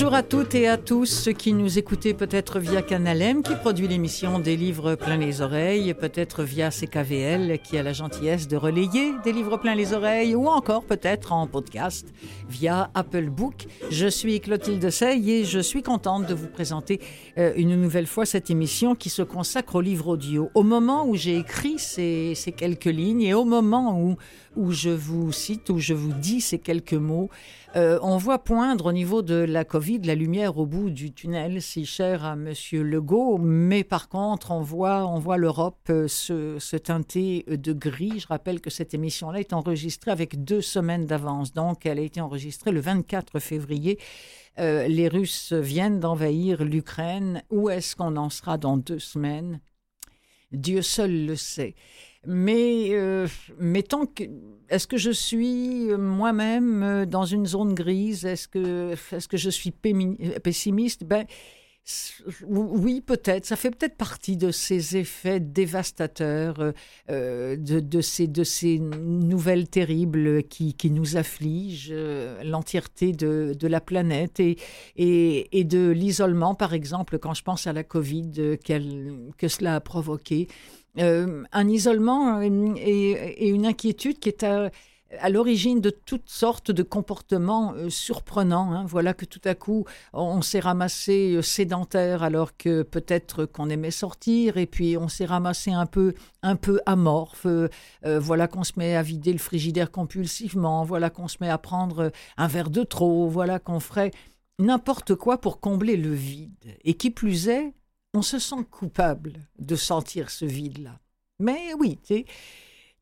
Bonjour à toutes et à tous ceux qui nous écoutez peut-être via Canal M qui produit l'émission des livres plein les oreilles, peut-être via CKVL qui a la gentillesse de relayer des livres plein les oreilles ou encore peut-être en podcast via Apple Book. Je suis Clotilde Sey et je suis contente de vous présenter euh, une nouvelle fois cette émission qui se consacre au livre audio. Au moment où j'ai écrit ces, quelques lignes et au moment où je vous cite, où je vous dis ces quelques mots. Euh, on voit poindre au niveau de la Covid la lumière au bout du tunnel, si cher à Monsieur Legault, mais par contre, on voit, l'Europe euh, se, se, teinter de gris. Je rappelle que cette émission-là est enregistrée avec deux semaines d'avance, donc elle a été enregistrée le 24 février. Euh, les Russes viennent d'envahir l'Ukraine. Où est-ce qu'on en sera dans deux semaines? Dieu seul le sait. Mais euh, mettons que, est-ce que je suis moi-même euh, dans une zone grise? Est-ce que, est-ce que je suis pessimiste? Ben oui, peut-être. Ça fait peut-être partie de ces effets dévastateurs, euh, de, de, ces, de ces nouvelles terribles qui, qui nous affligent, l'entièreté de, de, la planète et, et, et de l'isolement, par exemple, quand je pense à la Covid que cela a provoqué. Euh, un isolement euh, et, une inquiétude qui est à, l'origine de toutes sortes de comportements euh, surprenants. Hein. Voilà que tout à coup, on, s'est ramassé sédentaire alors que peut-être qu'on aimait sortir, et puis on s'est ramassé un peu, un peu amorphe. voilà qu'on se met à vider le frigidaire compulsivement. Voilà qu'on se met à prendre un verre de trop. Voilà qu'on ferait n'importe quoi pour combler le vide. Et qui plus est, on se sent coupable de sentir ce vide-là. Mais oui,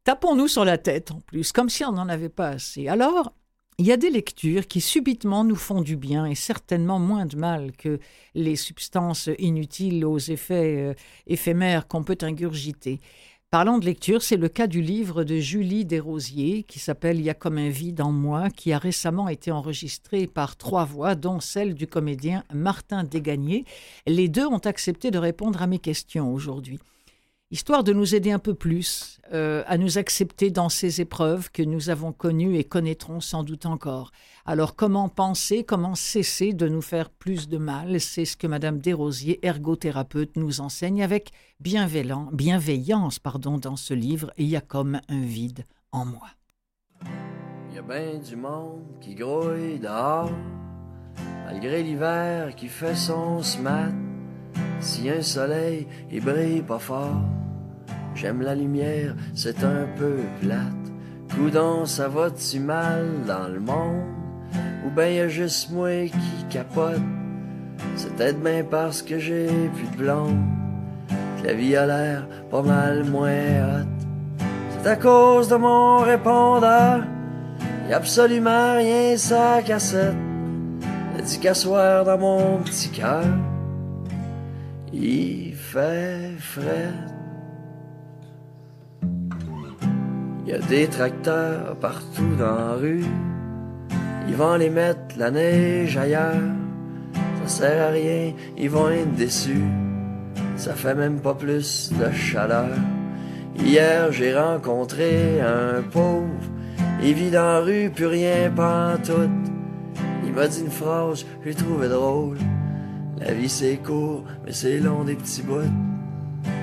tapons-nous sur la tête en plus, comme si on n'en avait pas assez. Alors, il y a des lectures qui subitement nous font du bien et certainement moins de mal que les substances inutiles aux effets euh, éphémères qu'on peut ingurgiter. Parlant de lecture, c'est le cas du livre de Julie Desrosiers qui s'appelle Il y a comme un vide en moi, qui a récemment été enregistré par trois voix, dont celle du comédien Martin Degagné. Les deux ont accepté de répondre à mes questions aujourd'hui histoire de nous aider un peu plus euh, à nous accepter dans ces épreuves que nous avons connues et connaîtrons sans doute encore. Alors comment penser, comment cesser de nous faire plus de mal? C'est ce que Madame Desrosiers, ergothérapeute, nous enseigne avec bienveillance pardon, dans ce livre Il y a comme un vide en moi. Il y a bien du monde qui grouille dehors, malgré l'hiver qui fait son smat. Si un soleil, il brille pas fort. J'aime la lumière, c'est un peu plate. Coudon, ça va-tu mal dans le monde? Ou ben y a juste moi qui capote? C'est peut-être bien parce que j'ai plus de blonde. Que la vie a l'air pas mal moins hot. C'est à cause de mon répondeur. Y a absolument rien sa cassette. Le dit dans mon petit cœur il fait frais. Il y a des tracteurs partout dans la rue. Ils vont les mettre la neige ailleurs. Ça sert à rien, ils vont être déçus. Ça fait même pas plus de chaleur. Hier, j'ai rencontré un pauvre. Il vit dans la rue, plus rien tout. Il m'a dit une phrase, j'ai trouvé drôle. La vie c'est court, mais c'est long des petits bouts.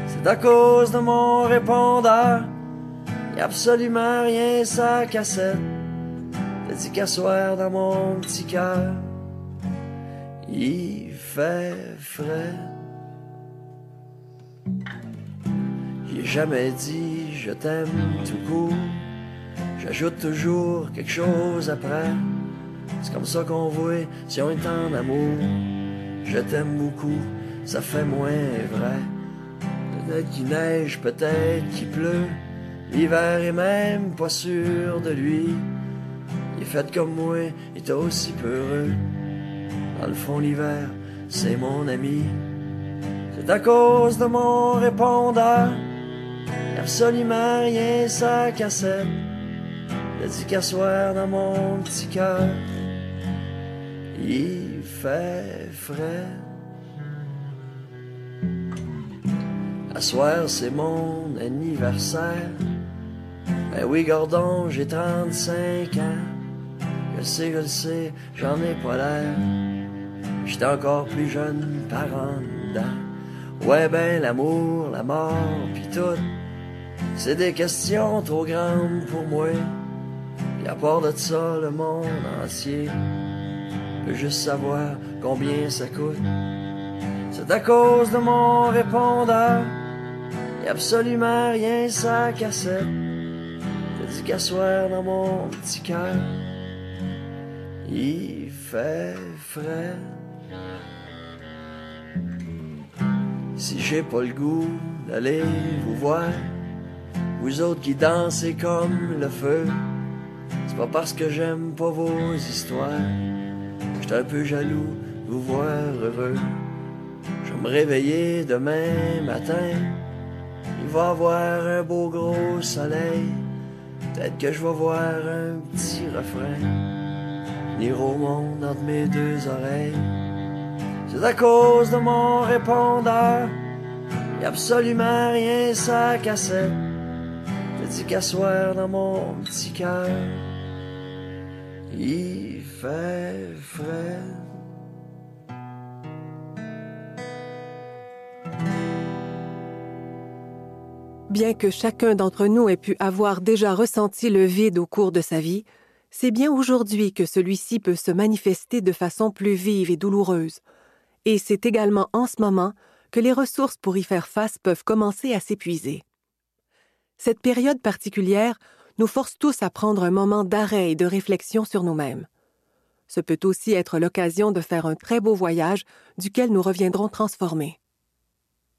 C'est à cause de mon répondeur. Y a absolument rien sa cassette. T'as dit qu'à soir dans mon petit cœur, il fait frais. J'ai jamais dit je t'aime tout court. J'ajoute toujours quelque chose après. C'est comme ça qu'on voit si on est en amour. Je t'aime beaucoup, ça fait moins vrai. Peut-être qu'il neige, peut-être qu'il pleut. L'hiver est même pas sûr de lui. Il est fait comme moi, il est aussi peureux. Dans le fond, l'hiver, c'est mon ami. C'est à cause de mon répondeur. Absolument rien cassette. Il dit qu'à dans mon petit cœur il fait frais. À soir, c'est mon anniversaire. Ben oui, Gordon, j'ai 35 ans. Je sais, je sais, j'en ai pas l'air. J'étais encore plus jeune par en. Ouais, ben, l'amour, la mort, pis tout. C'est des questions trop grandes pour moi. Et à part de ça, le monde entier peut juste savoir combien ça coûte. C'est à cause de mon répondeur. Y'a absolument rien ça cassette. T'as dit qu'à soir dans mon petit cœur, il fait frais. Si j'ai pas le goût d'aller vous voir, vous autres qui dansez comme le feu, c'est pas parce que j'aime pas vos histoires. J'étais un peu jaloux voir heureux. Je vais me réveiller demain matin. Il va avoir un beau gros soleil. Peut-être que je vais voir un petit refrain. Venir au monde entre mes deux oreilles. C'est à cause de mon répondeur. Y a absolument rien ça cassette. Je dis qu'à soir dans mon petit cœur. Il fait frais. Bien que chacun d'entre nous ait pu avoir déjà ressenti le vide au cours de sa vie, c'est bien aujourd'hui que celui-ci peut se manifester de façon plus vive et douloureuse. Et c'est également en ce moment que les ressources pour y faire face peuvent commencer à s'épuiser. Cette période particulière nous force tous à prendre un moment d'arrêt et de réflexion sur nous-mêmes. Ce peut aussi être l'occasion de faire un très beau voyage duquel nous reviendrons transformés.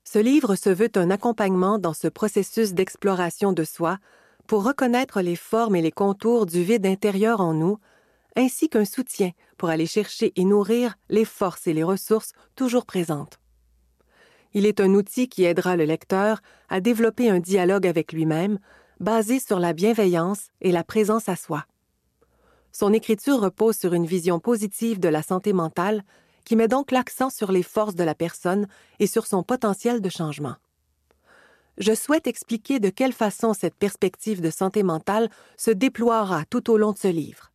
Ce livre se veut un accompagnement dans ce processus d'exploration de soi pour reconnaître les formes et les contours du vide intérieur en nous, ainsi qu'un soutien pour aller chercher et nourrir les forces et les ressources toujours présentes. Il est un outil qui aidera le lecteur à développer un dialogue avec lui-même basé sur la bienveillance et la présence à soi. Son écriture repose sur une vision positive de la santé mentale qui met donc l'accent sur les forces de la personne et sur son potentiel de changement. Je souhaite expliquer de quelle façon cette perspective de santé mentale se déploiera tout au long de ce livre.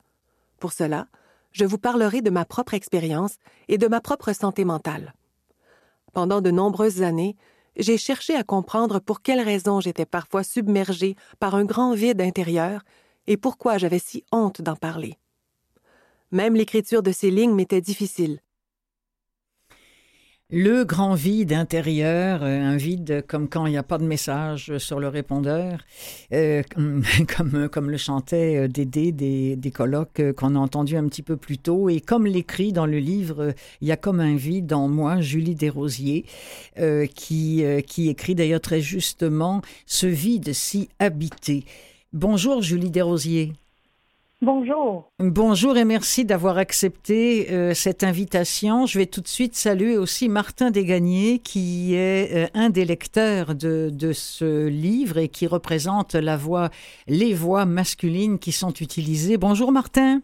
Pour cela, je vous parlerai de ma propre expérience et de ma propre santé mentale. Pendant de nombreuses années, j'ai cherché à comprendre pour quelles raisons j'étais parfois submergée par un grand vide intérieur et pourquoi j'avais si honte d'en parler. Même l'écriture de ces lignes m'était difficile, le grand vide intérieur, euh, un vide comme quand il n'y a pas de message sur le répondeur, euh, comme, comme le chantait euh, Dédé des, des colloques qu'on a entendus un petit peu plus tôt. Et comme l'écrit dans le livre, il y a comme un vide en moi, Julie Desrosiers, qui, qui écrit d'ailleurs très justement ce vide si habité. Bonjour Julie Desrosiers. Bonjour. Bonjour et merci d'avoir accepté euh, cette invitation. Je vais tout de suite saluer aussi Martin Desgagnés, qui est euh, un des lecteurs de, de, ce livre et qui représente la voix, les voix masculines qui sont utilisées. Bonjour Martin.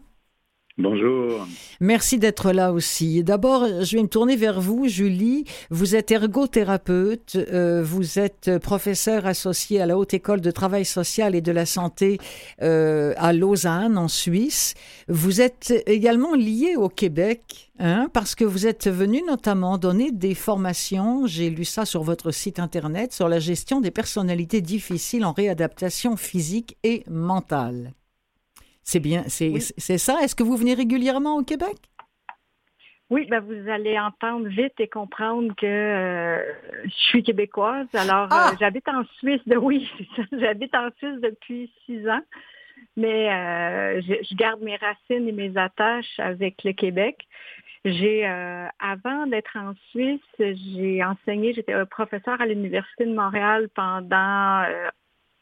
Bonjour. Merci d'être là aussi. D'abord, je vais me tourner vers vous, Julie. Vous êtes ergothérapeute, euh, vous êtes professeur associé à la Haute École de Travail Social et de la Santé euh, à Lausanne, en Suisse. Vous êtes également lié au Québec, hein, parce que vous êtes venu notamment donner des formations, j'ai lu ça sur votre site Internet, sur la gestion des personnalités difficiles en réadaptation physique et mentale. C'est bien, c'est ça? Est-ce que vous venez régulièrement au Québec? Oui, ben vous allez entendre vite et comprendre que euh, je suis québécoise. Alors, euh, ah! j'habite en Suisse. De, oui, j'habite en Suisse depuis six ans, mais euh, je, garde mes racines et mes attaches avec le Québec. J'ai, avant d'être en Suisse, j'ai enseigné, j'étais professeur à l'Université de Montréal pendant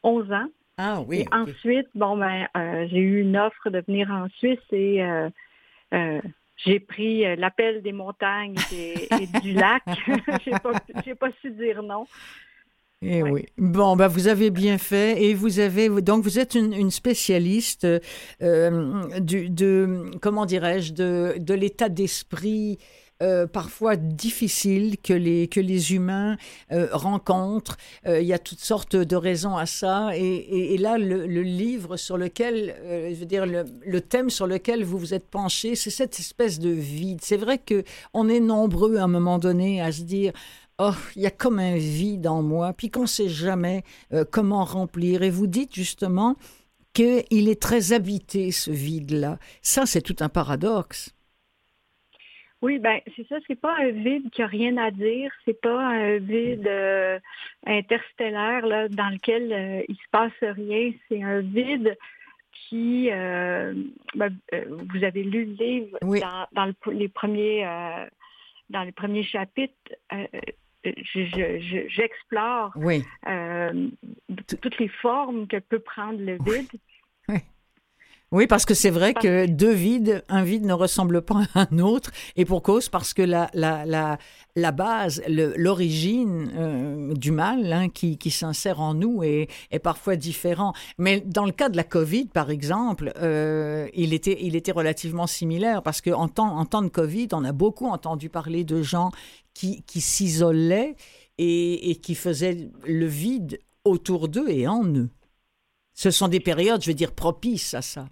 11 ans. Ah oui. Et ensuite, bon ben, euh, j'ai eu une offre de venir en Suisse et euh, euh, j'ai pris l'appel des montagnes et, du lac. j'ai pas, pas su dire non. Et eh oui. Bon, bah, vous avez bien fait et vous avez donc vous êtes une, spécialiste euh, du, de comment dirais-je de, de l'état d'esprit euh, parfois difficiles que les, que les humains euh, rencontrent. Euh, il y a toutes sortes de raisons à ça. Et, là, le, livre sur lequel, je veux dire, le, thème sur lequel vous vous êtes penché, c'est cette espèce de vide. C'est vrai que on est nombreux à un moment donné à se dire. Oh, il y a comme un vide en moi, puis qu'on ne sait jamais comment remplir. Et vous dites justement qu'il est très habité, ce vide-là. Ça, c'est tout un paradoxe. Oui, ben c'est ça, c'est pas un vide qui a rien à dire, c'est pas un vide euh, interstellaire là, dans lequel euh, il se passe rien, c'est un vide qui euh, ben, vous avez lu le livre dans, les premiers dans les premiers chapitres j'explore toutes les formes que peut prendre le vide. Oui, parce que c'est vrai que deux vides, un vide ne ressemble pas à un autre, et pour cause, parce que la, la, la, la base, l'origine euh, du mal hein, qui, qui s'insère en nous est, est, parfois différent. Mais dans le cas de la COVID, par exemple, euh, il, était, il était relativement similaire, parce qu'en temps, en temps de COVID, on a beaucoup entendu parler de gens qui, qui s'isolaient et, et qui faisaient le vide autour d'eux et en eux. Ce sont des périodes, je veux dire, propices à ça.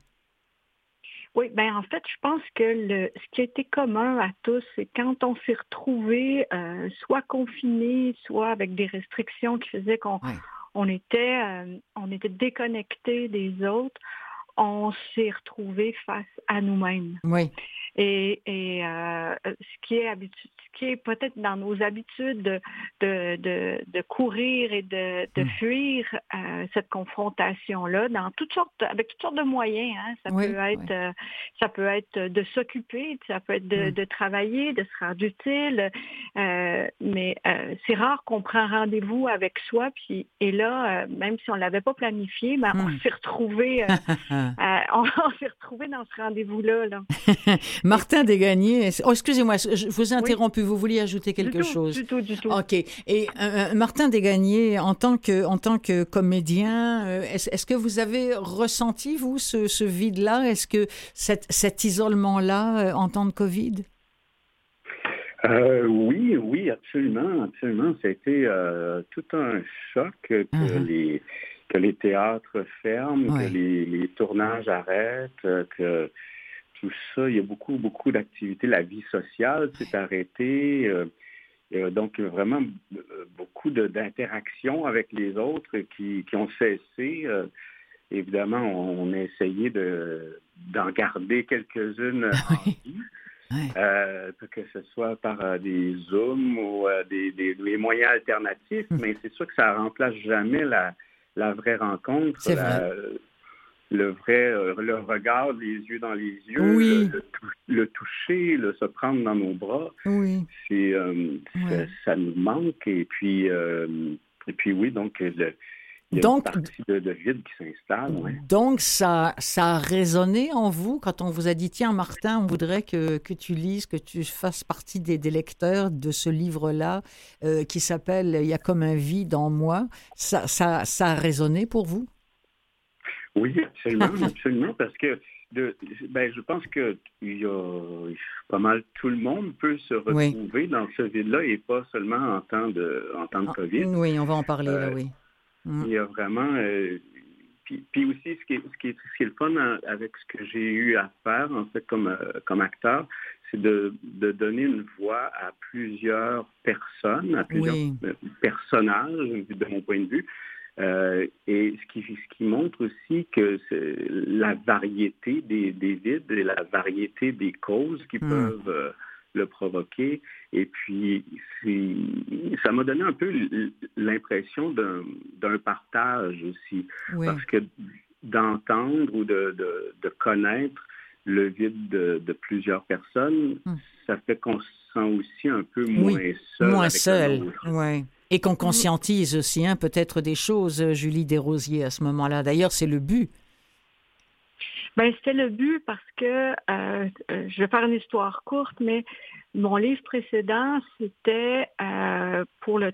Oui, ben en fait, je pense que le, ce qui a été commun à tous, c'est quand on s'est retrouvé euh, soit confiné, soit avec des restrictions qui faisaient qu'on on était, euh, on était déconnecté des autres, on s'est retrouvé face à nous-mêmes. Oui. Et, et euh, ce qui est habitude, ce qui est peut-être dans nos habitudes de, de, de, de courir et de, de mm. fuir euh, cette confrontation-là, dans toutes sortes, avec toutes sortes de moyens. Hein. Ça peut être, euh, ça peut être de s'occuper, ça peut être de, mm. de, travailler, de se rendre utile. Euh, mais c'est rare qu'on prend rendez-vous avec soi, puis et là, même si on l'avait pas planifié, ben, on mm. s'est retrouvé, on, s'est retrouvé dans ce rendez-vous-là. Là. Martin Desgagnés, oh, excusez-moi, je vous ai interrompu, vous vouliez ajouter quelque chose? Du tout, du tout. OK. Et euh, euh, Martin Desgagnés, en tant que, en tant que comédien, euh, est-ce que vous avez ressenti, vous, ce, vide-là? Est-ce que cet isolement-là en temps de COVID? oui, oui, absolument, absolument. Ça a été tout un choc que, uh-huh. les, que les théâtres ferment, que les, les, tournages arrêtent, que tout ça. Il y a beaucoup, beaucoup d'activités. La vie sociale s'est arrêtée. Euh, donc, vraiment euh, beaucoup d'interactions avec les autres qui, qui ont cessé. Euh, évidemment, on, a essayé d'en garder quelques-unes en vie. que ce soit par des Zooms ou des, des, moyens alternatifs, hum. mais c'est sûr que ça remplace jamais la, la vraie rencontre, la, le vrai, euh, le regard, les yeux dans les yeux, le, toucher, le se prendre dans nos bras. Oui. C'est, euh, ça, nous manque. Et puis, euh, et puis oui, donc il y a donc, une partie de, vide qui s'installe. Donc, ça, ça a résonné en vous quand on vous a dit, tiens, Martin, on voudrait que, que tu lises, que tu fasses partie des, des lecteurs de ce livre-là qui s'appelle Il y a comme un vide en moi. Ça, ça, ça a résonné pour vous? Oui, absolument, absolument, parce que de, ben, je pense que il y a pas mal tout le monde peut se retrouver dans ce vide-là et pas seulement en temps de en temps de ah, COVID. Oui, on va en parler là, euh, oui. Mm. Il y a vraiment euh, puis, puis, aussi ce qui, est, ce, qui est, ce qui est le fun avec ce que j'ai eu à faire en fait comme euh, comme acteur, c'est de, de, donner une voix à plusieurs personnes, à plusieurs personnages de mon point de vue. Euh, et ce qui, ce qui montre aussi que la variété des, des, vides et la variété des causes qui hmm. peuvent euh, le provoquer. Et puis, ça m'a donné un peu l'impression d'un partage aussi. Parce que d'entendre ou de, de, de, connaître le vide de, de plusieurs personnes, hmm. ça fait qu'on se sent aussi un peu moins seul. Moins seul, oui. Et qu'on conscientise aussi hein, peut-être des choses, euh, Julie Desrosiers, à ce moment-là. D'ailleurs, c'est le but. Ben, c'était le but parce que, euh, euh, je vais faire une histoire courte, mais mon livre précédent, c'était pour le,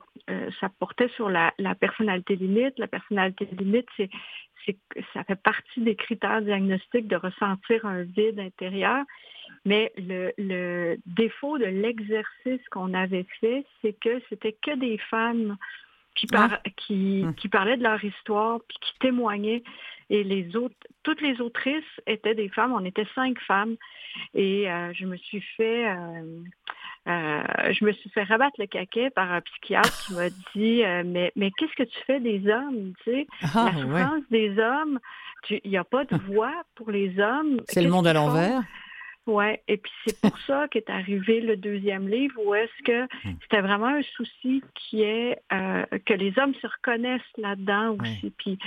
ça portait sur la, personnalité limite. La personnalité limite, c'est, ça fait partie des critères diagnostiques de ressentir un vide intérieur. Mais le, le défaut de l'exercice qu'on avait fait, c'est que c'était que des femmes qui, par, qui, hum. qui, parlaient de leur histoire, puis qui témoignaient. Et les autres, toutes les autrices étaient des femmes. On était cinq femmes. Et euh, je me suis fait, euh, euh, je me suis fait rabattre le caquet par un psychiatre qui m'a dit, mais, mais qu'est-ce que tu fais des hommes, tu sais, ah, la souffrance des hommes, il n'y a pas de voix pour les hommes. C'est le monde à l'envers. Oui, et puis c'est pour ça qu'est arrivé le deuxième livre, où est-ce que hmm. c'était vraiment un souci qui est que les hommes se reconnaissent là-dedans aussi. Puis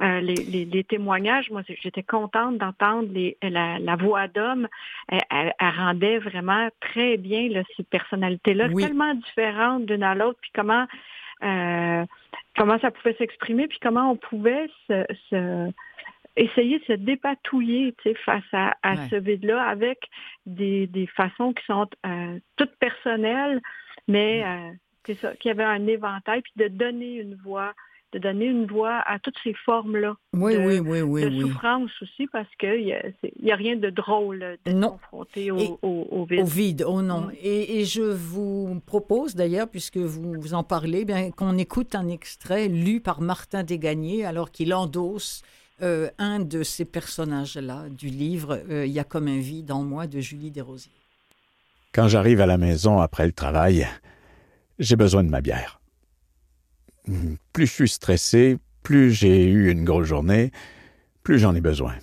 euh, les, témoignages, moi, j'étais contente d'entendre la, voix d'homme. Elle, rendait vraiment très bien ces personnalités-là, tellement différentes d'une à l'autre, puis comment euh, comment ça pouvait s'exprimer, puis comment on pouvait se, essayer de se dépatouiller face à, ce vide-là avec des, façons qui sont euh, toutes personnelles, mais c'est ça, qu'il y avait un éventail, puis de donner une voix de donner une voix à toutes ces formes-là oui, de, oui, oui, oui, de souffrance aussi, parce qu'il n'y a, a rien de drôle de confronter au, au, vide. Au vide, oh non. Mm. Et, et, je vous propose d'ailleurs, puisque vous, vous en parlez, bien qu'on écoute un extrait lu par Martin Desgagnés, alors qu'il endosse euh, un de ces personnages-là du livre euh, Il y a comme un vide en moi de Julie Desrosiers. Quand j'arrive à la maison après le travail, j'ai besoin de ma bière plus je suis stressé, plus j'ai eu une grosse journée, plus j'en ai besoin.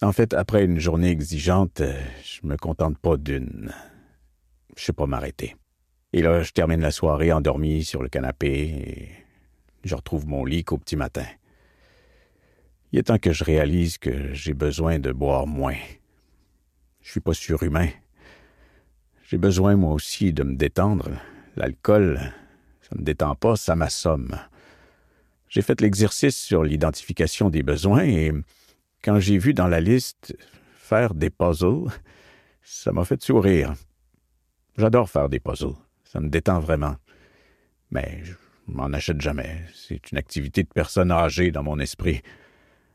En fait, après une journée exigeante, euh, je me contente pas d'une. Je sais pas m'arrêter. Et là, je termine la soirée endormi sur le canapé et je retrouve mon lit qu'au petit matin. Il est temps que je réalise que j'ai besoin de boire moins. Je suis pas surhumain. J'ai besoin, moi aussi, de me détendre. L'alcool, ça ne détend pas, ça m'assomme. J'ai fait l'exercice sur l'identification des besoins et quand j'ai vu dans la liste faire des puzzles, ça m'a fait sourire. J'adore faire des puzzles. Ça me détend vraiment. Mais je m'en achète jamais. C'est une activité de personne âgée dans mon esprit.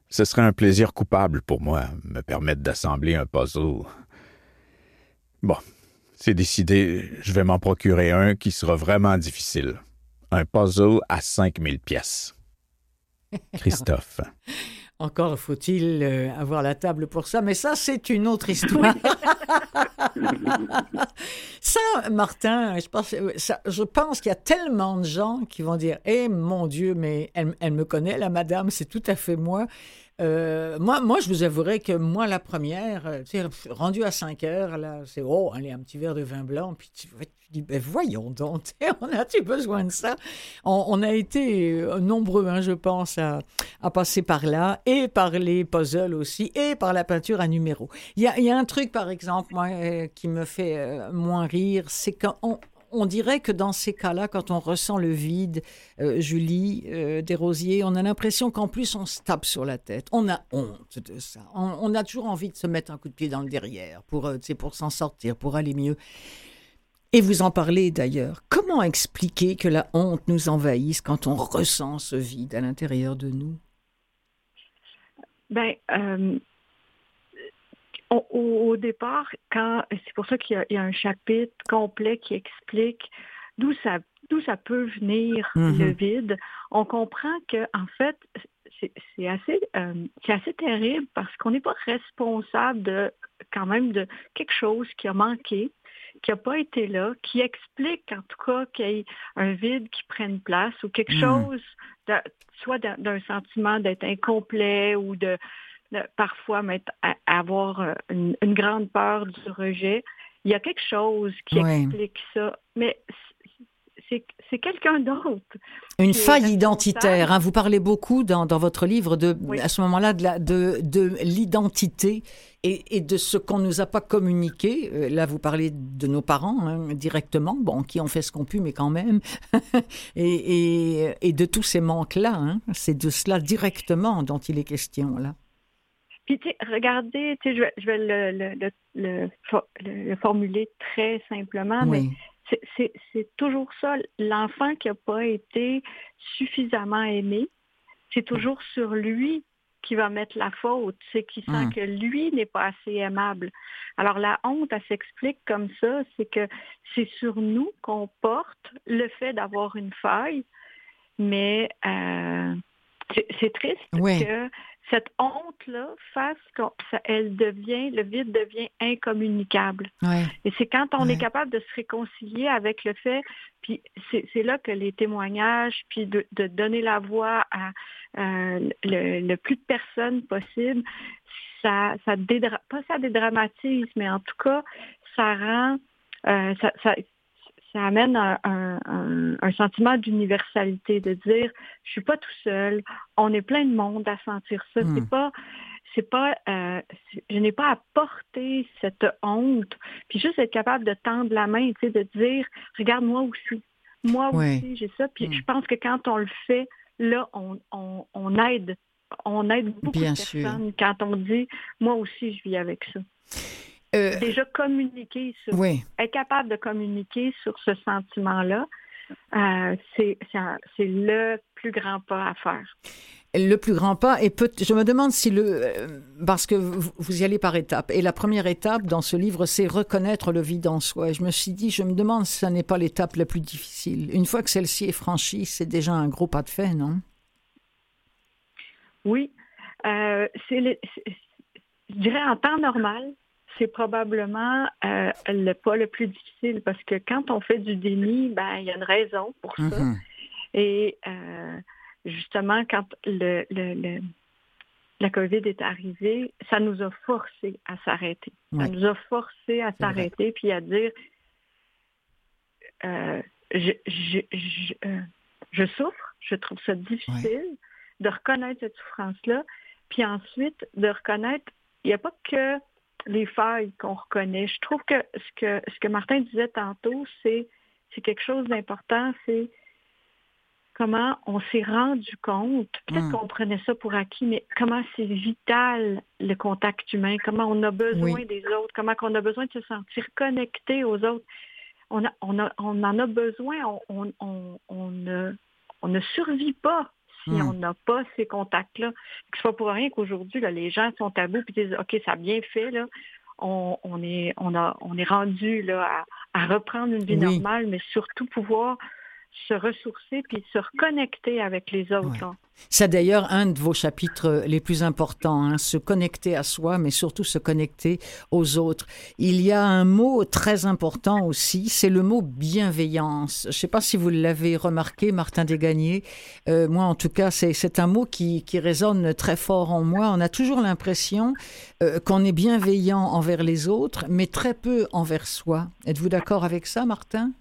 Ce serait un plaisir coupable pour moi, me permettre d'assembler un puzzle. Bon, c'est décidé, je vais m'en procurer un qui sera vraiment difficile un puzzle à 5000 pièces. Christophe. Encore faut-il euh, avoir la table pour ça, mais ça, c'est une autre histoire. Martin, je pense, qu'il y a tellement de gens qui vont dire Eh mon Dieu, mais elle, me connaît, la madame, c'est tout à fait moi. Euh, moi, moi, je vous avouerai que moi, la première, euh, rendu à 5 heures, là, c'est oh, allez, un petit verre de vin blanc, puis tu, dis, ben voyons donc, on a-tu besoin de ça? On, a été euh, nombreux, hein, je pense, à, passer par là, et par les puzzles aussi, et par la peinture à numéros. Il y a, un truc, par exemple, moi, qui me fait moins rire, c'est quand on, dirait que dans ces cas-là, quand on ressent le vide, euh, Julie euh, Desrosiers, on a l'impression qu'en plus on se tape sur la tête. On a honte de ça. On, a toujours envie de se mettre un coup de pied dans le derrière pour, euh, pour s'en sortir, pour aller mieux. Et vous en parlez d'ailleurs. Comment expliquer que la honte nous envahisse quand on ressent ce vide à l'intérieur de nous? Ben, au, départ, quand c'est pour ça qu'il y, a un chapitre complet qui explique d'où ça d'où ça peut venir le vide, on comprend que en fait c'est assez euh, c'est assez terrible parce qu'on n'est pas responsable de quand même de quelque chose qui a manqué, qui n'a pas été là, qui explique en tout cas qu'il y ait un vide qui prenne place ou quelque mm. chose, soit d'un sentiment d'être incomplet ou de parfois mettre, avoir euh, une, grande peur du rejet. Il y a quelque chose qui explique ça, mais c'est quelqu'un d'autre. Une faille identitaire. Hein. Vous parlez beaucoup dans, dans votre livre de, à ce moment-là de, de, l'identité et, de ce qu'on ne nous a pas communiqué. Euh, là, vous parlez de nos parents hein, directement, bon, qui ont fait ce qu'on pu, mais quand même. et, et, de tous ces manques-là. Hein. C'est de cela directement dont il est question là. Puis, regardez, je vais, je vais le, le, le, le, formuler très simplement, mais c'est toujours ça. L'enfant qui n'a pas été suffisamment aimé, c'est toujours sur lui qui va mettre la faute, c'est qui sent hmm. que lui n'est pas assez aimable. Alors la honte, elle s'explique comme ça, c'est que c'est sur nous qu'on porte le fait d'avoir une faille, mais euh, c'est triste que cette honte-là fasse qu'elle devient, le vide devient incommunicable. Et c'est quand on est capable de se réconcilier avec le fait, puis c'est là que les témoignages, puis de, donner la voix à le, plus de personnes possible, ça, ça pas ça dédramatise, mais en tout cas, ça rend, euh, ça, ça amène un, sentiment d'universalité, de dire je suis pas tout seul, on est plein de monde à sentir ça. C'est hmm. pas c'est pas euh, je n'ai pas à porter cette honte, puis juste être capable de tendre la main, tu sais, de dire regarde moi aussi, moi aussi j'ai ça. Puis hmm. je pense que quand on le fait, là on, on, aide on aide beaucoup de personnes quand on dit moi aussi je vis avec ça. Euh, Déjà communiquer sur, être capable de communiquer sur ce sentiment-là, euh, c'est le plus grand pas à faire. Le plus grand pas, et peut, je me demande si le. Euh, parce que vous, y allez par étapes. Et la première étape dans ce livre, c'est reconnaître le vide en soi. Et je me suis dit, je me demande si ce n'est pas l'étape la plus difficile. Une fois que celle-ci est franchie, c'est déjà un gros pas de fait, non? Oui. c'est je dirais en temps normal, c'est probablement euh, le pas le plus difficile parce que quand on fait du déni, ben il y a une raison pour ça. Mm-hmm. Et euh, justement, quand le, le, la COVID est arrivée, ça nous a forcé à s'arrêter. Ça nous a forcé à s'arrêter puis à dire euh, je, je, je, je, souffre, je trouve ça difficile de reconnaître cette souffrance-là, puis ensuite de reconnaître, il n'y a pas que les failles qu'on reconnaît. Je trouve que ce que ce que Martin disait tantôt, c'est c'est quelque chose d'important, c'est comment on s'est rendu compte, peut-être hmm. qu'on prenait ça pour acquis, mais comment c'est vital le contact humain, comment on a besoin des autres, comment on a besoin de se sentir connecté aux autres. On, a, on, a, on en a besoin, on, on, on, ne, on ne survit pas si hmm. on n'a pas ces contacts-là. Ce n'est pas pour rien qu'aujourd'hui, les gens sont tabous et disent OK, ça a bien fait, là. On, est, on, a, on est rendu là, à, reprendre une vie normale, mais surtout pouvoir se ressourcer puis se reconnecter avec les autres. C'est d'ailleurs un de vos chapitres les plus importants, hein, se connecter à soi, mais surtout se connecter aux autres. Il y a un mot très important aussi, c'est le mot bienveillance. Je ne sais pas si vous l'avez remarqué, Martin Desgagnés. Euh, moi, en tout cas, c'est un mot qui, qui, résonne très fort en moi. On a toujours l'impression euh, qu'on est bienveillant envers les autres, mais très peu envers soi. Êtes-vous d'accord avec ça, Martin?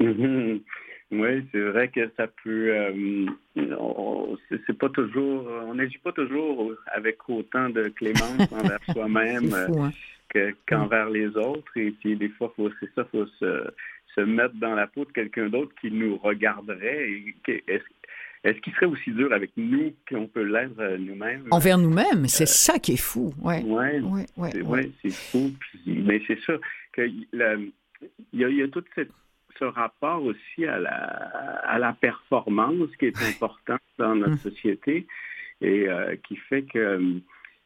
Oui, c'est vrai que ça peut. Euh, c'est pas toujours. On n'agit pas toujours avec autant de clémence envers soi-même hein. qu'envers les autres. Et puis des fois, c'est ça, faut se, se, mettre dans la peau de quelqu'un d'autre qui nous regarderait. Est-ce qu'il serait aussi dur avec nous qu'on peut l'être euh, nous-mêmes? Envers nous-mêmes, c'est euh, ça qui est fou. Oui, ouais, ouais, ouais, c'est fou. mais c'est y, a, il y a toute cette ce rapport aussi à la, à la performance qui est important dans notre hum. société et euh, qui fait que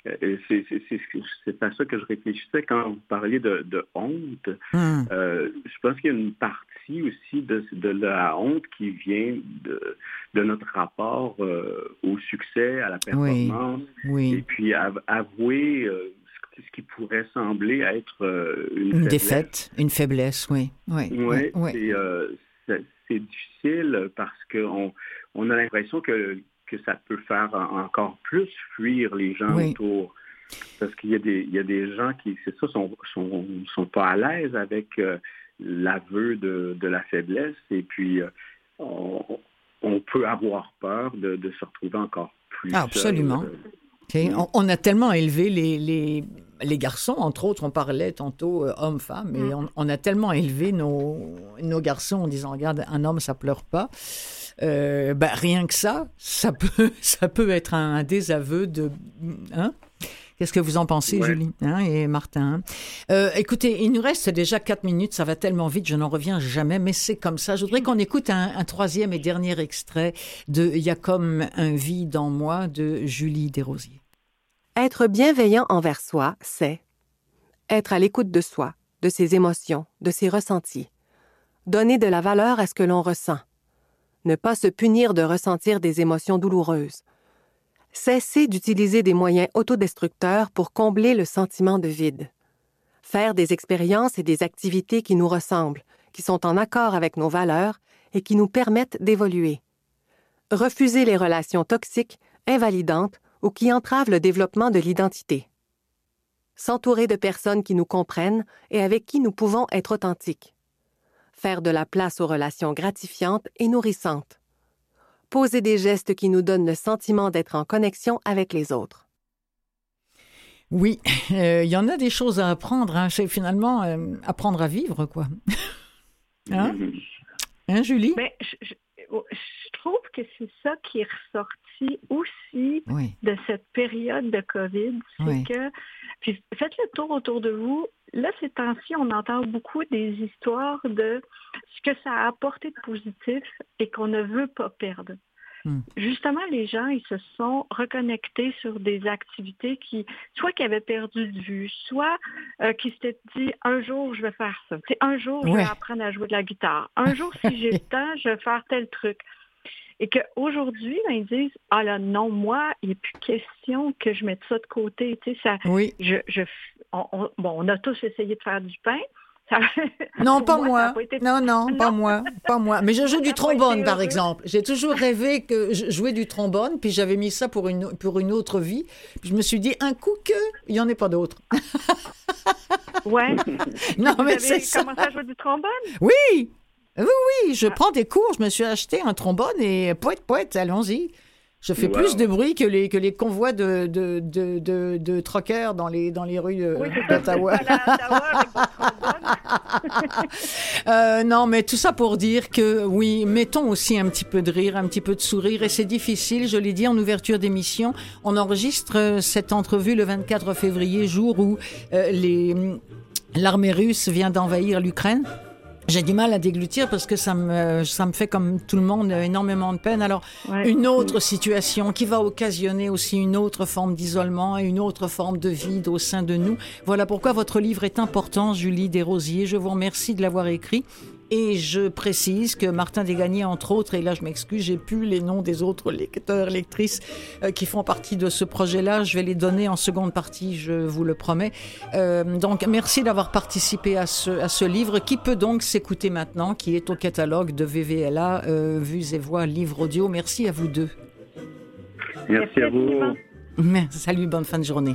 euh, c'est à ça que je réfléchissais quand vous parliez de, honte. Hum. Euh, je pense qu'il y a une partie aussi de, de, la honte qui vient de, de notre rapport au succès, à la performance, et puis avouer ce qui pourrait sembler être euh, une, défaite, une faiblesse, oui. Oui, euh, c'est difficile parce qu'on on a l'impression que, que ça peut faire encore plus fuir les gens autour. Parce qu'il y, a des, il y a des gens qui, c'est ça, sont, sont, sont, pas à l'aise avec euh, l'aveu de, de, la faiblesse et puis on, on, peut avoir peur de, de, se retrouver encore plus. Ah, absolument. On, a tellement élevé les, les, les, garçons, entre autres, on parlait tantôt euh, homme-femme, et mm. on, a tellement élevé nos, nos garçons en disant, regarde, un homme, ça pleure pas. Euh, ben, rien que ça, ça peut, ça peut être un, désaveu de... Hein? Qu'est-ce que vous en pensez, Julie hein, et Martin euh, Écoutez, il nous reste déjà quatre minutes, ça va tellement vite, je n'en reviens jamais, mais c'est comme ça. Je voudrais qu'on écoute un, un, troisième et dernier extrait de Il y a comme un vide en moi de Julie Desrosiers. Être bienveillant envers soi, c'est être à l'écoute de soi, de ses émotions, de ses ressentis. Donner de la valeur à ce que l'on ressent. Ne pas se punir de ressentir des émotions douloureuses. Cesser d'utiliser des moyens autodestructeurs pour combler le sentiment de vide. Faire des expériences et des activités qui nous ressemblent, qui sont en accord avec nos valeurs et qui nous permettent d'évoluer. Refuser les relations toxiques, invalidantes ou qui entravent le développement de l'identité. S'entourer de personnes qui nous comprennent et avec qui nous pouvons être authentiques. Faire de la place aux relations gratifiantes et nourrissantes. Poser des gestes qui nous donnent le sentiment d'être en connexion avec les autres. Oui, euh, il y en a des choses à apprendre. Hein. C'est finalement euh, apprendre à vivre, quoi. hein? hein, Julie? Mais je, je trouve que c'est ça qui est ressorti aussi de cette période de COVID. C'est que, puis faites le tour autour de vous. Là, ces temps-ci, on entend beaucoup des histoires de ce que ça a apporté de positif et qu'on ne veut pas perdre. Hmm. Justement, les gens, ils se sont reconnectés sur des activités qui, soit qu'ils avaient perdu de vue, soit euh, qui s'étaient dit un jour je vais faire ça. C'est un jour je vais apprendre à jouer de la guitare. Un jour, si j'ai le temps, je vais faire tel truc. Et qu'aujourd'hui, ben, ils disent Ah là, non, moi, il n'est plus question que je mette ça de côté. Tu sais, ça, oui. je, je, on, bon, on a tous essayé de faire du pain. Non, pas moi. Non, non, pas moi, pas moi. Mais je joue du trombone, par exemple. J'ai toujours rêvé que je jouais du trombone, puis j'avais mis ça pour une pour une autre vie. Puis je me suis dit un coup que il y en ait pas d'autre. ouais. non, Vous mais c'est ça. commencé à jouer du trombone? Oui. Oui, oui, je prends des cours. Je me suis acheté un trombone et poète, poète, allons-y. Je fais plus de bruit que les, que les convois de, de, de, de, de troqueurs dans les, dans les rues d'Ottawa. euh, non, mais tout ça pour dire que oui, mettons aussi un petit peu de rire, un petit peu de sourire. Et c'est difficile, je l'ai dit en ouverture d'émission. On enregistre cette entrevue le 24 février, jour où euh, les, l'armée russe vient d'envahir l'Ukraine. J'ai du mal à déglutir parce que ça me, ça me fait comme tout le monde énormément de peine. Alors, Ouais. une autre situation qui va occasionner aussi une autre forme d'isolement et une autre forme de vide au sein de nous. Voilà pourquoi votre livre est important, Julie Desrosiers. Je vous remercie de l'avoir écrit. Et je précise que Martin Desgagnés, entre autres, et là je m'excuse, j'ai plus les noms des autres lecteurs, lectrices euh, qui font partie de ce projet-là. Je vais les donner en seconde partie, je vous le promets. Euh, donc merci d'avoir participé à ce, à ce livre qui peut donc s'écouter maintenant, qui est au catalogue de VVLA, euh, Vues et Voix, livre audio. Merci à vous deux. Merci, à vous. Salut, bonne fin de journée.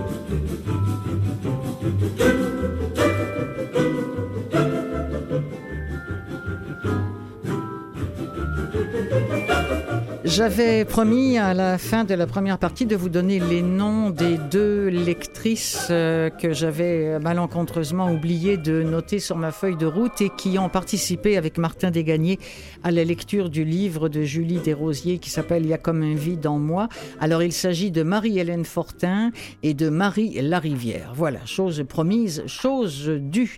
J'avais promis à la fin de la première partie de vous donner les noms des deux lectrices euh, que j'avais malencontreusement oublié de noter sur ma feuille de route et qui ont participé avec Martin Desgagnés à la lecture du livre de Julie Desrosiers qui s'appelle Il y a comme un vide en moi. Alors il s'agit de Marie-Hélène Fortin et de Marie Larivière. Voilà, chose promise, chose due.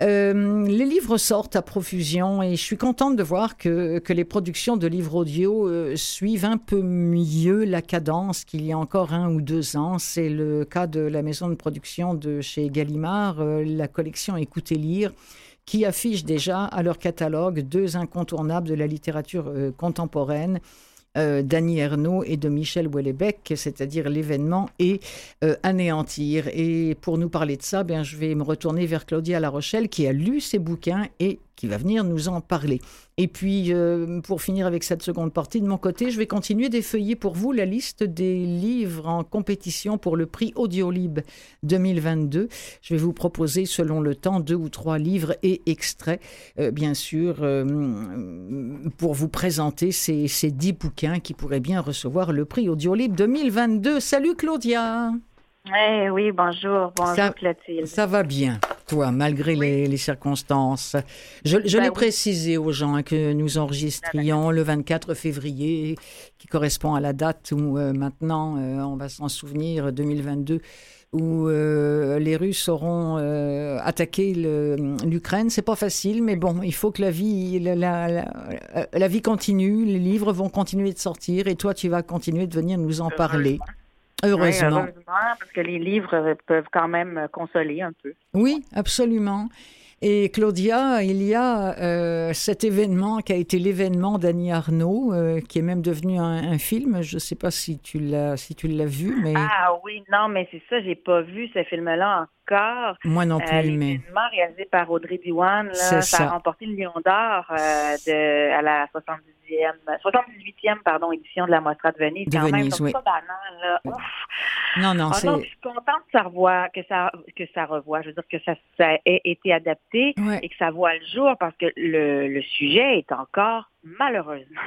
Euh, les livres sortent à profusion et je suis contente de voir que, les productions de livres audio euh, suivent un peu mieux la cadence qu'il y a encore un ou deux ans. C'est le cas de la maison de production de chez Gallimard, euh, la collection Écoutez lire qui affiche déjà à leur catalogue deux incontournables de la littérature contemporaine, euh, d'Annie Ernaux et de Michel Houellebecq, c'est-à-dire l'événement et euh, anéantir. Et pour nous parler de ça, bien, je vais me retourner vers Claudia La Rochelle qui a lu ces bouquins et qui va venir nous en parler. Et puis, euh, pour finir avec cette seconde partie, de mon côté, je vais continuer d'effeuiller pour vous la liste des livres en compétition pour le prix Audiolib 2022. Je vais vous proposer, selon le temps, deux ou trois livres et extraits, euh, bien sûr, euh, pour vous présenter ces, ces dix bouquins qui pourraient bien recevoir le prix Audiolib 2022. Salut Claudia Eh oui, bonjour, bonjour Ça- Clotilde. Ça va bien. Toi, malgré les, circonstances. Je, je ben l'ai précisé aux gens hein, que nous enregistrions le 24 février, qui correspond à la date où euh, maintenant, euh, on va s'en souvenir, 2022 où euh, les Russes auront attaqué l'Ukraine. C'est pas facile, mais bon, il faut que la vie, la, la, vie continue. Les livres vont continuer de sortir, et toi, tu vas continuer de venir nous en parler. Heureusement. parce que les livres peuvent quand même consoler un peu. Oui, absolument. Et Claudia, il y a euh, cet événement qui a été l'événement d'Annie Arnaud, euh, qui est même devenu un, film. Je ne sais pas si tu l'as si tu l'as vu, mais ah oui, non, mais c'est ça, j'ai pas vu ce film-là encore. Moi non plus, euh, mais réalisé par Audrey Diwan, ça. ça. a remporté le Lion d'Or de à la 70 78e pardon, édition de la Mostra de Venise. De Venise, oui. Non, non, ah c'est... je suis contente que ça, revoie, que, ça, que ça revoie. Je veux dire que ça, ça ait été adapté et que ça voit le jour parce que le, le sujet est encore malheureusement.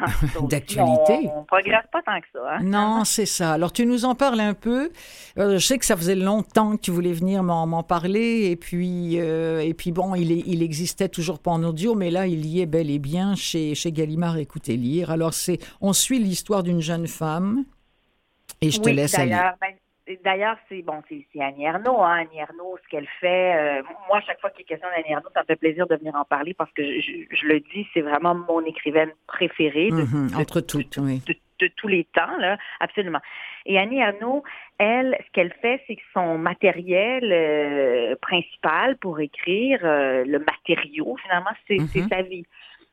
D'actualité. On ne progresse pas tant que ça. Hein. Non, c'est ça. Alors, tu nous en parles un peu. Euh, je sais que ça faisait longtemps que tu voulais venir m'en parler. Et puis, euh, et puis bon, il, il existait toujours pas en audio, mais là, il y est bel et bien chez, chez Gallimard Écoutez Lire. Alors, c'est, on suit l'histoire d'une jeune femme. Et je te laisse aller. Ben, D'ailleurs, c'est bon, c'est Annie Ernaux. Hein. Annie Ernaux, ce qu'elle fait, euh, moi, à chaque fois qu'il y a question d'Annie Ernaux, ça me fait plaisir de venir en parler parce que je, le dis, c'est vraiment mon écrivaine préférée. De, mm-hmm. entre toutes, oui. De, tous les temps, là, absolument. Et Annie Ernaux, elle, ce qu'elle fait, c'est que son matériel euh, principal pour écrire, euh, le matériau, finalement, c'est mm-hmm. sa vie.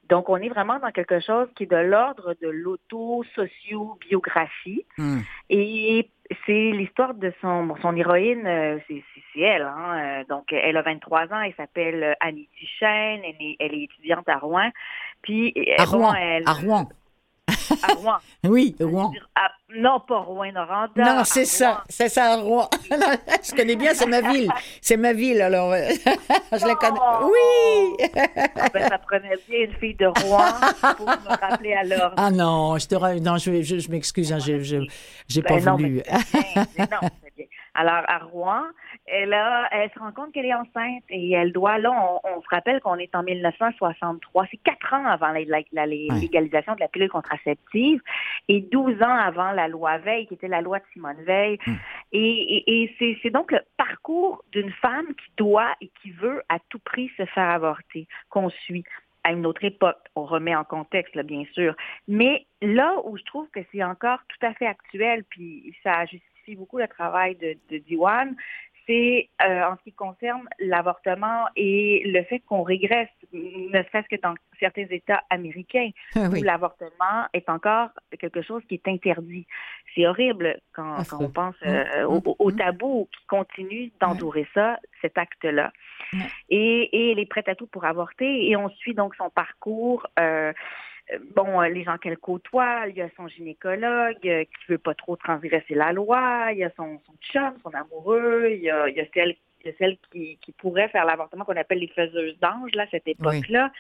Donc, on est vraiment dans quelque chose qui est de l'ordre de l'auto-socio-biographie. Mm. Et c'est l'histoire de son, son héroïne, euh, c'est elle. Hein? Euh, donc, elle a 23 ans, elle s'appelle Annie Tichène, elle est, elle est étudiante à Rouen. Puis, à Rouen, elle, à Rouen. À Rouen. oui, Rouen. non, pas Rouen-Noranda. Non, c'est ça. C'est ça, Rouen. je connais bien, c'est ma ville. C'est ma ville, alors. je la connais. Oui! Ah, ben, ça prenait bien une fille de Rouen pour me rappeler à l'ordre. Ah non, je te non, je, je, m'excuse, hein, je n'ai pas ben voulu. non, alors, à Rouen, elle, elle se rend compte qu'elle est enceinte et elle doit, là, on, se rappelle qu'on est en 1963, c'est quatre ans avant la, légalisation de la pilule contraceptive et 12 ans avant la loi Veil, qui était la loi de Simone Veil. Hmm. Et, c'est donc le parcours d'une femme qui doit et qui veut à tout prix se faire avorter qu'on suit à une autre époque. On remet en contexte, bien sûr. Mais là où je trouve que c'est encore tout à fait actuel, puis ça justifie beaucoup le travail de, de Diwan, c'est euh, en ce qui concerne l'avortement et le fait qu'on régresse, ne serait-ce que dans certains États américains, ah où l'avortement est encore quelque chose qui est interdit. C'est horrible quand, on pense euh, au, tabou qui continue d'entourer ça, cet acte-là. Et, et, elle est prête à tout pour avorter et on suit donc son parcours. Euh, bon, euh, les gens qu'elle côtoie, il y a son gynécologue euh, qui veut pas trop transgresser la loi, il y a son, son chum, son amoureux, il y a, il y a celle, il y a celle qui, qui pourrait faire l'avortement qu'on appelle les faiseuses d'anges, là, cette époque-là.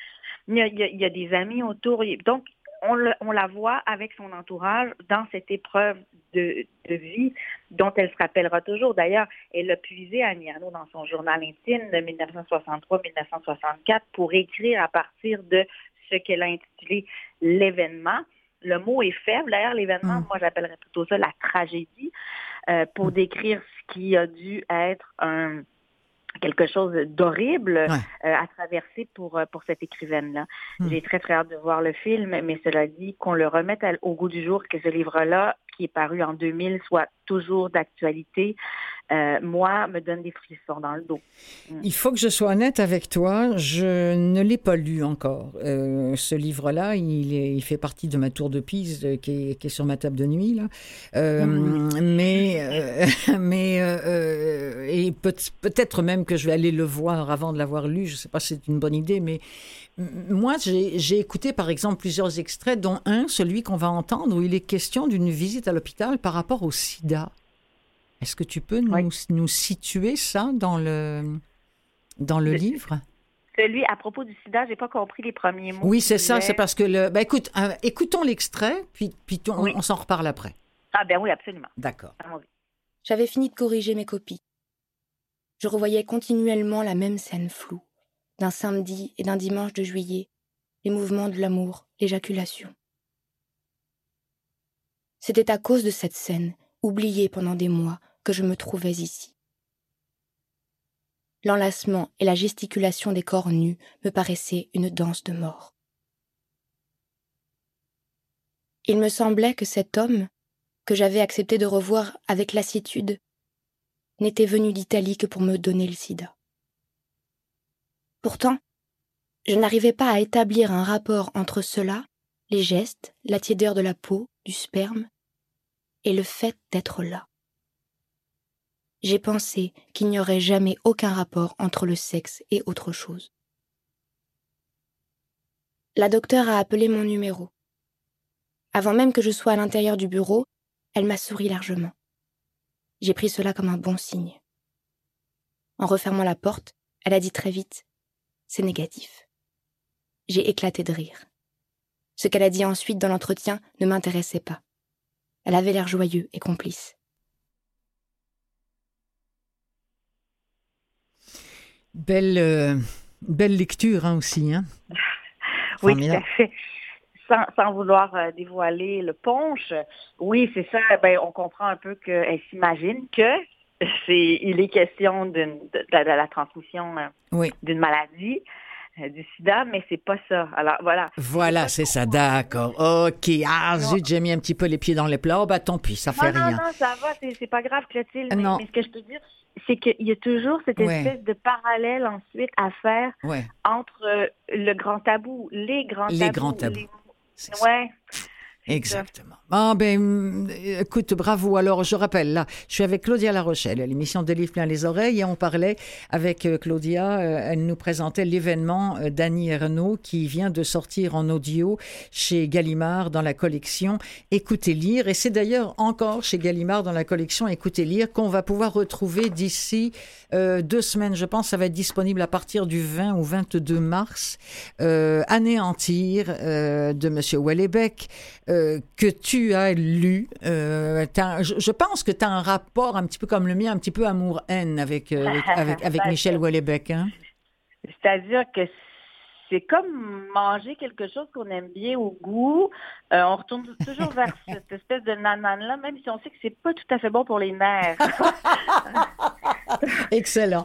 Il, y a, il, y a, des amis autour. Donc, on, le, on, la voit avec son entourage dans cette épreuve de, de vie dont elle se rappellera toujours. D'ailleurs, elle a puisé Annie Arnaud dans son journal intime de 1963-1964 pour écrire à partir de ce qu'elle a intitulé l'événement. Le mot est faible. D'ailleurs, l'événement, mm. moi, j'appellerais plutôt ça la tragédie euh, pour décrire ce qui a dû être un quelque chose d'horrible euh, à traverser pour, euh, pour cette écrivaine-là. Mm. J'ai très, très hâte de voir le film, mais cela dit, qu'on le remette au goût du jour, que ce livre-là, qui est paru en 2000, soit toujours d'actualité. Euh, moi, me donne des frissons dans le dos. Mm. Il faut que je sois honnête avec toi, je ne l'ai pas lu encore. Euh, ce livre-là, il, il, fait partie de ma tour de Pise euh, qui, est, qui, est, sur ma table de nuit. Là. Mm. Mais, mais et peut, peut-être même que je vais aller le voir avant de l'avoir lu. Je ne sais pas si c'est une bonne idée, mais moi, j'ai écouté par exemple plusieurs extraits, dont un, celui qu'on va entendre, où il est question d'une visite à l'hôpital par rapport au sida. Est-ce que tu peux nous, nous, situer ça dans le, dans le, livre? Celui à propos du sida, j'ai pas compris les premiers mots. Oui, c'est ça, c'est parce que le. Ben, écoute, euh, écoutons l'extrait, puis, puis on, s'en reparle après. Ah ben oui, absolument. D'accord. J'avais fini de corriger mes copies. je revoyais continuellement la même scène floue, d'un samedi et d'un dimanche de juillet, les mouvements de l'amour, l'éjaculation. C'était à cause de cette scène, oubliée pendant des mois, que je me trouvais ici. L'enlacement et la gesticulation des corps nus me paraissaient une danse de mort. Il me semblait que cet homme, que j'avais accepté de revoir avec lassitude, n'était venu d'Italie que pour me donner le sida. Pourtant, je n'arrivais pas à établir un rapport entre cela, les gestes, la tiédeur de la peau, du sperme, et le fait d'être là. J'ai pensé qu'il n'y aurait jamais aucun rapport entre le sexe et autre chose. La docteure a appelé mon numéro. Avant même que je sois à l'intérieur du bureau, elle m'a souri largement. J'ai pris cela comme un bon signe. En refermant la porte, elle a dit très vite C'est négatif. J'ai éclaté de rire. Ce qu'elle a dit ensuite dans l'entretien ne m'intéressait pas. Elle avait l'air joyeux et complice. Belle, euh, belle lecture hein, aussi. Hein? oui, tout à fait. Sans, vouloir euh, dévoiler le punch, oui, c'est ça. Ben, on comprend un peu qu'elle s'imagine que c'est, il est question d'une, de, la transmission euh, d'une maladie du sida, mais c'est pas ça. Alors voilà. Voilà, c'est ça, d'accord. OK. Ah, zut, j'ai mis un petit peu les pieds dans les plats. Oh, bah tant pis, ça fait rien. Non, non, ça va, c'est, pas grave, Clotilde. Mais, mais, ce que je peux dire, c'est qu'il y a toujours cette espèce de parallèle ensuite à faire entre le grand tabou, les grands tabous. Les grands tabous. Ouais. Exactement. Ah ben, écoute, bravo. Alors, je rappelle, là, je suis avec Claudia La Rochelle, l'émission de Livre plein les oreilles, et on parlait avec euh, Claudia, euh, elle nous présentait l'événement euh, d'Annie Ernaux qui vient de sortir en audio chez Gallimard dans la collection Écoutez lire, et c'est d'ailleurs encore chez Gallimard dans la collection Écoutez lire qu'on va pouvoir retrouver d'ici deux semaines, je pense, ça va être disponible à partir du 20 ou 22 mars, Anéantir de Monsieur Que tu as lu, euh, je, pense que tu as un rapport un petit peu comme le mien, un petit peu amour-haine avec, euh, avec, avec, Michel Houellebecq. Hein? C'est-à-dire que c'est comme manger quelque chose qu'on aime bien au goût. Euh, on retourne toujours vers cette espèce de nanane-là, même si on sait que c'est pas tout à fait bon pour les nerfs. Excellent.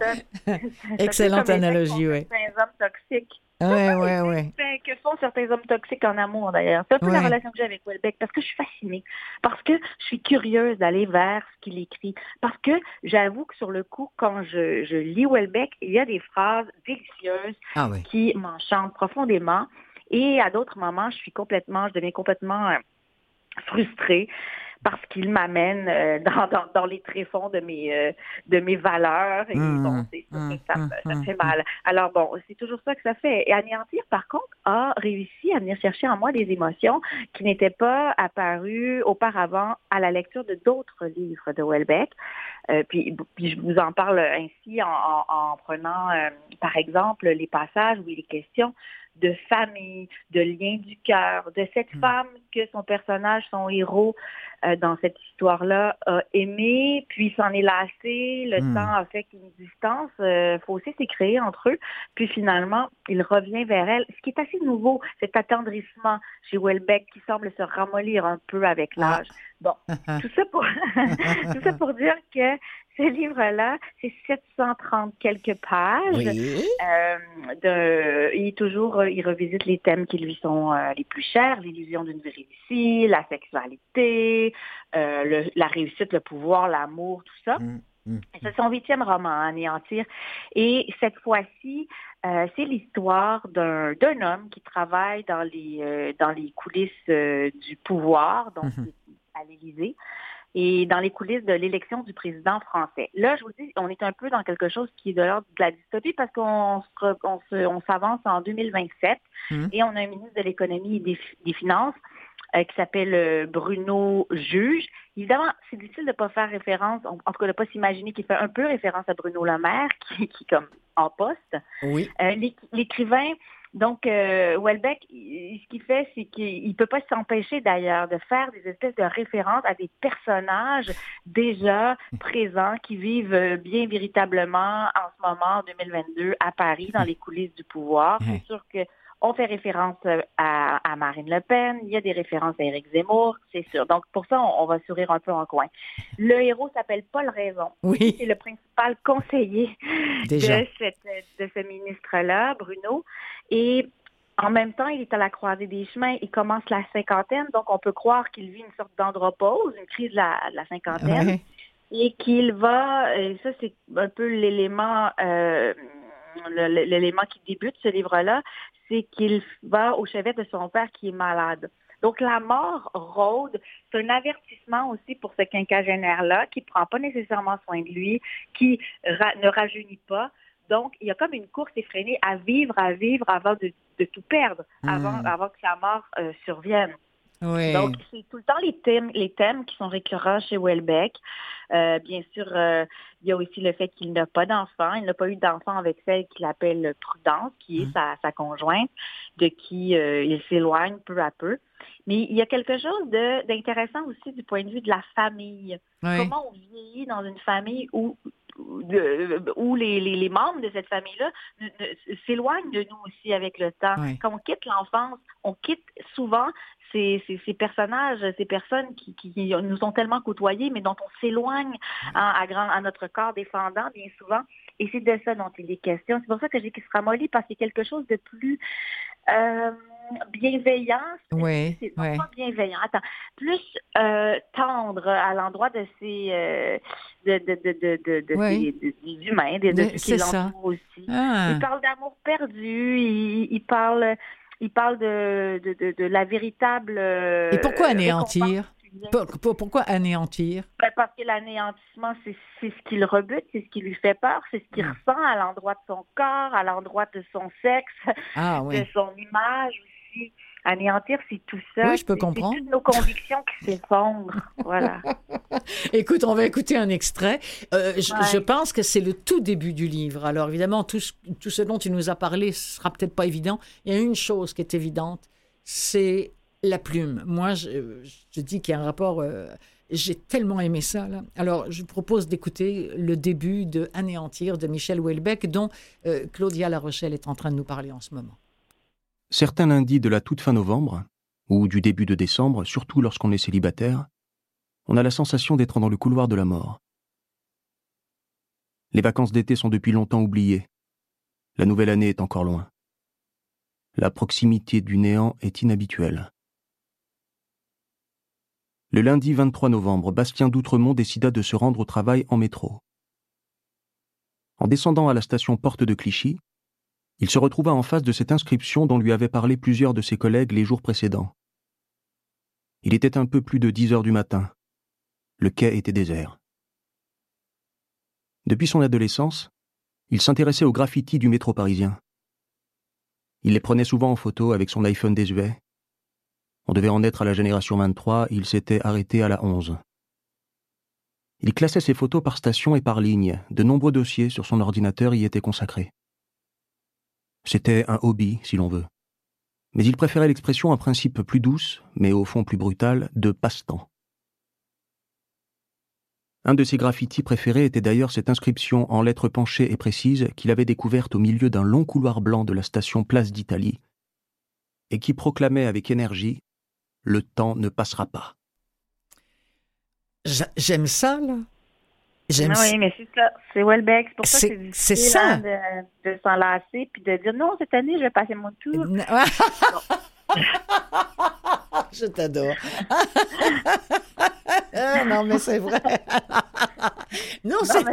Excellente analogie, oui. C'est un homme toxique. Ouais, ouais, ouais. Que font certains hommes toxiques en amour, d'ailleurs. C'est un peu la relation que j'ai avec Welbeck, parce que je suis fascinée, parce que je suis curieuse d'aller vers ce qu'il écrit, parce que j'avoue que sur le coup, quand je, je lis Welbeck, il y a des phrases délicieuses ah qui m'enchantent profondément, et à d'autres moments, je suis complètement, je deviens complètement euh, frustrée parce qu'il m'amène euh, dans, dans, dans, les tréfonds de mes euh, de mes valeurs et mmh, bon c'est mmh, ça, mmh, ça, fait mal. Alors bon, c'est toujours ça que ça fait. Et anéantir par contre a réussi à venir chercher en moi des émotions qui n'étaient pas apparues auparavant à la lecture de d'autres livres de Welbeck. Euh, puis, puis, je vous en parle ainsi en, en, en prenant par exemple les passages où il est question de famille, de lien du cœur, de cette hmm. femme que son personnage, son héros euh, dans cette histoire-là a aimé, puis s'en est lassé, le hmm. temps a fait qu'une distance euh, fossé s'est créée entre eux, puis finalement, il revient vers elle. Ce qui est assez nouveau, cet attendrissement chez Welbeck qui semble se ramollir un peu avec ah. Bon, tout ça pour tout ça pour dire que ce livre-là, c'est 730 quelques pages. Euh, de, il toujours, euh, il revisite les thèmes qui lui sont euh, les plus chers, l'illusion d'une vérité, la sexualité, la réussite, le pouvoir, l'amour, tout ça. Mm, mm. C'est son huitième roman, Anéantir. Et cette fois-ci, c'est l'histoire d'un homme qui travaille dans les dans les coulisses du pouvoir, donc mm-hmm. À l'Élysée et dans les coulisses de l'élection du président français. Là, je vous dis, on est un peu dans quelque chose qui est de l'ordre de la dystopie parce qu'on on s'avance en 2027 mmh. et on a un ministre de l'économie et des, finances euh, qui s'appelle euh, Bruno Juge. Évidemment, c'est difficile de ne pas faire référence, en, tout cas de ne pas s'imaginer qu'il fait un peu référence à Bruno Le Maire, qui, qui est comme en poste. Oui. Euh, l'écrivain Donc, euh, Welbeck, ce qu'il fait, c'est qu'il ne peut pas s'empêcher d'ailleurs de faire des espèces de références à des personnages déjà présents qui vivent bien véritablement en ce moment, en 2022, à Paris, dans les coulisses du pouvoir. C'est sûr que on fait référence euh, à, Marine Le Pen, il y a des références à Éric Zemmour, c'est sûr. Donc pour ça, on, va sourire un peu en coin. Le héros s'appelle Paul Raison. Oui. C'est le principal conseiller de, de ce ministre-là, Bruno. Et en même temps, il est à la croisée des chemins. Il commence la cinquantaine, donc on peut croire qu'il vit une sorte d'andropause, une crise de la, cinquantaine. Et qu'il va, et ça c'est un peu l'élément euh, l'élément qui débute ce livre-là, c'est qu'il va au chevet de son père qui est malade. Donc la mort rôde, c'est un avertissement aussi pour ce quinquagénaire-là qui ne prend pas nécessairement soin de lui, qui ne rajeunit pas. Donc il y a comme une course effrénée à vivre, à vivre avant de, tout perdre, avant, hmm. avant que sa mort euh, survienne. Donc, c'est tout le temps les thèmes, les thèmes qui sont récurrents chez Welbeck. Euh, bien sûr, euh, il y a aussi le fait qu'il n'a pas d'enfant. Il n'a pas eu d'enfant avec celle qu'il appelle Prudence, qui est hein? sa, conjointe, de qui euh, il s'éloigne peu à peu. Mais il y a quelque chose d'intéressant aussi du point de vue de la famille. Comment on vieillit dans une famille où où les, les, membres de cette famille-là s'éloignent de nous aussi avec le temps. Quand on quitte l'enfance, on quitte souvent ces, ces, personnages, ces personnes qui, qui, nous ont tellement côtoyés, mais dont on s'éloigne hein, à, grand, à notre corps défendant bien souvent. Et c'est de ça dont il est question. C'est pour ça que j'ai qu'il se ramollit, parce y a quelque chose de plus... Euh, bienveillant, oui, c'est pas bienveillant, attends, plus euh, tendre à l'endroit de ces euh, de, de, de, de, des humains, de, de ceux qui l'entourent aussi. Ah. Il parle d'amour perdu, il, il, parle il parle de, de, de, la véritable. Et pourquoi anéantir? pourquoi anéantir? Ben, Parce que l'anéantissement, c'est ce qui le rebute, c'est ce qui lui fait peur, c'est ce qu'il hmm. ressent à l'endroit de son corps, à l'endroit de son sexe, ah, de son image aussi. Anéantir, c'est tout ça. Oui, je peux comprendre. C'est toutes nos convictions qui s'effondrent. voilà. Écoute, on va écouter un extrait. Euh, je, pense que c'est le tout début du livre. Alors évidemment, tout ce, tout ce dont tu nous as parlé sera peut-être pas évident. Il y a une chose qui est évidente, c'est la plume. Moi, je, je dis qu'il y a un rapport. Euh, j'ai tellement aimé ça. Là. Alors, je propose d'écouter le début de Anéantir de Michel Houellebecq, dont euh, Claudia La Rochelle est en train de nous parler en ce moment. Certains lundis de la toute fin novembre, ou du début de décembre, surtout lorsqu'on est célibataire, on a la sensation d'être dans le couloir de la mort. Les vacances d'été sont depuis longtemps oubliées. La nouvelle année est encore loin. La proximité du néant est inhabituelle. Le lundi 23 novembre, Bastien d'Outremont décida de se rendre au travail en métro. En descendant à la station Porte de Clichy, il se retrouva en face de cette inscription dont lui avaient parlé plusieurs de ses collègues les jours précédents. Il était un peu plus de dix heures du matin. Le quai était désert. Depuis son adolescence, il s'intéressait aux graffitis du métro parisien. Il les prenait souvent en photo avec son iPhone désuet. On devait en être à la génération 23, il s'était arrêté à la 11. Il classait ses photos par station et par ligne. De nombreux dossiers sur son ordinateur y étaient consacrés. C'était un hobby, si l'on veut. Mais il préférait l'expression un principe plus douce, mais au fond plus brutal, de passe-temps. Un de ses graffitis préférés était d'ailleurs cette inscription en lettres penchées et précises qu'il avait découverte au milieu d'un long couloir blanc de la station Place d'Italie, et qui proclamait avec énergie Le temps ne passera pas. J'aime ça, là. Ah oui, mais c'est ça. C'est Welbeck. C'est pour ça que c'est ça. de, de s'enlacer puis de dire non, cette année, je vais passer mon tour. je t'adore. Ah, non, mais c'est vrai. non, c'est.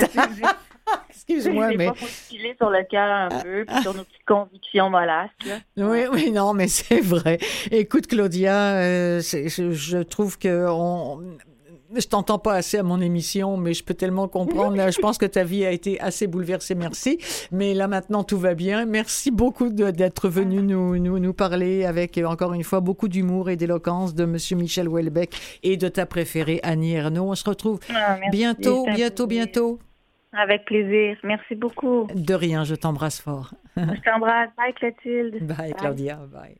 Excuse-moi, mais. Pas sur le cœur un peu, puis sur nos petites convictions mollasques. Oui, oui, non, mais c'est vrai. Écoute, Claudia, euh, je, je, trouve que on, je t'entends pas assez à mon émission, mais je peux tellement comprendre. Là, je pense que ta vie a été assez bouleversée. Merci. Mais là, maintenant, tout va bien. Merci beaucoup d'être venu nous, nous, nous, parler avec, encore une fois, beaucoup d'humour et d'éloquence de Monsieur Michel Houellebecq et de ta préférée, Annie Ernaux. On se retrouve ah, bientôt, bientôt, bientôt. Avec plaisir. Merci beaucoup. De rien, je t'embrasse fort. Je t'embrasse. Bye, Clotilde. Bye, Claudia. Bye.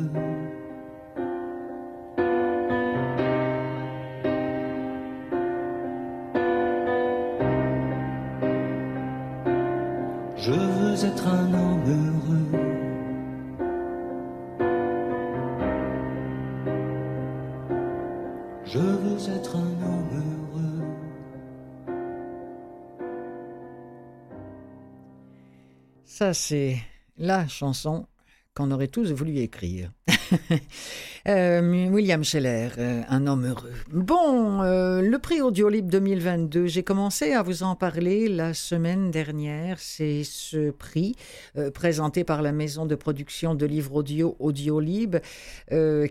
C'est la chanson qu'on aurait tous voulu écrire. Euh, William Scheller, euh, un homme heureux. Bon, euh, le prix Audiolib 2022, j'ai commencé à vous en parler la semaine dernière. C'est ce prix présenté par la maison de production de livres audio Audiolib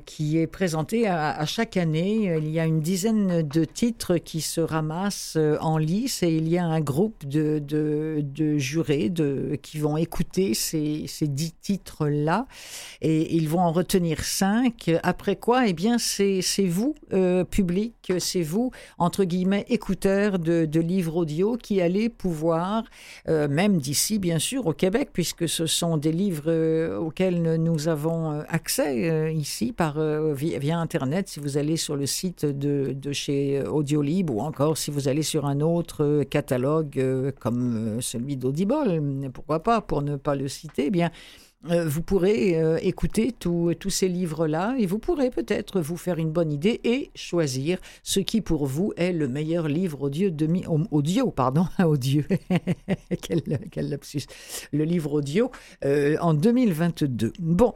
qui est présenté à, chaque année. Il y a une dizaine de titres qui se ramassent en lice et il y a un groupe de, jurés qui vont écouter ces, ces dix titres-là et ils vont en retenir cinq après quoi, eh bien, c'est vous, euh, public, c'est vous, entre guillemets, écouteurs de, livres audio qui allez pouvoir, euh, même d'ici, bien sûr, au Québec, puisque ce sont des livres euh, auxquels nous avons accès ici par, via, via, Internet, si vous allez sur le site de, de chez Audiolib ou encore si vous allez sur un autre catalogue comme celui d'Audible, pourquoi pas, pour ne pas le citer, eh bien, euh, vous pourrez euh, écouter tous ces livres-là et vous pourrez peut-être vous faire une bonne idée et choisir ce qui pour vous est le meilleur livre audio, de, audio pardon, audio, quel, lapsus, le livre audio euh, en 2022. Bon,